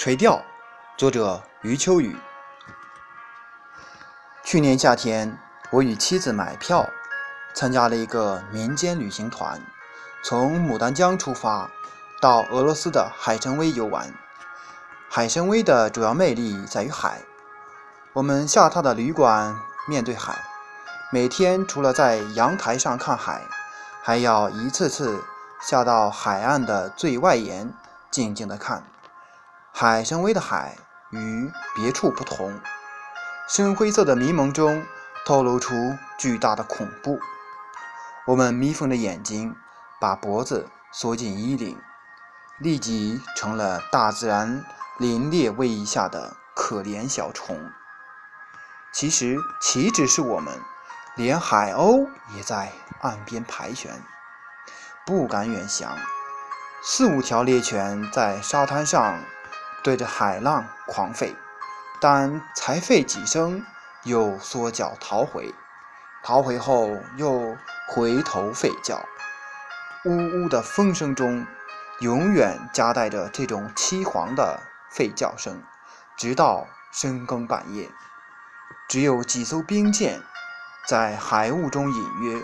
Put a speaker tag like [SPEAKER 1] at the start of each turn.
[SPEAKER 1] 垂钓，作者余秋雨。去年夏天，我与妻子买票，参加了一个民间旅行团，从牡丹江出发，到俄罗斯的海参崴游玩。海参崴的主要魅力在于海，我们下榻的旅馆面对海，每天除了在阳台上看海，还要一次次下到海岸的最外沿，静静的看。海参崴的海与别处不同，深灰色的迷蒙中透露出巨大的恐怖。我们眯缝着眼睛，把脖子缩进衣领，立即成了大自然凛冽威仪下的可怜小虫。其实，岂止是我们，连海鸥也在岸边盘旋，不敢远翔。四五条猎犬在沙滩上。对着海浪狂吠，但才吠几声，又缩脚逃回，逃回后又回头吠叫，呜呜的风声中，永远夹带着这种凄惶的吠叫声，直到深更半夜。只有几艘兵舰在海雾中隐约，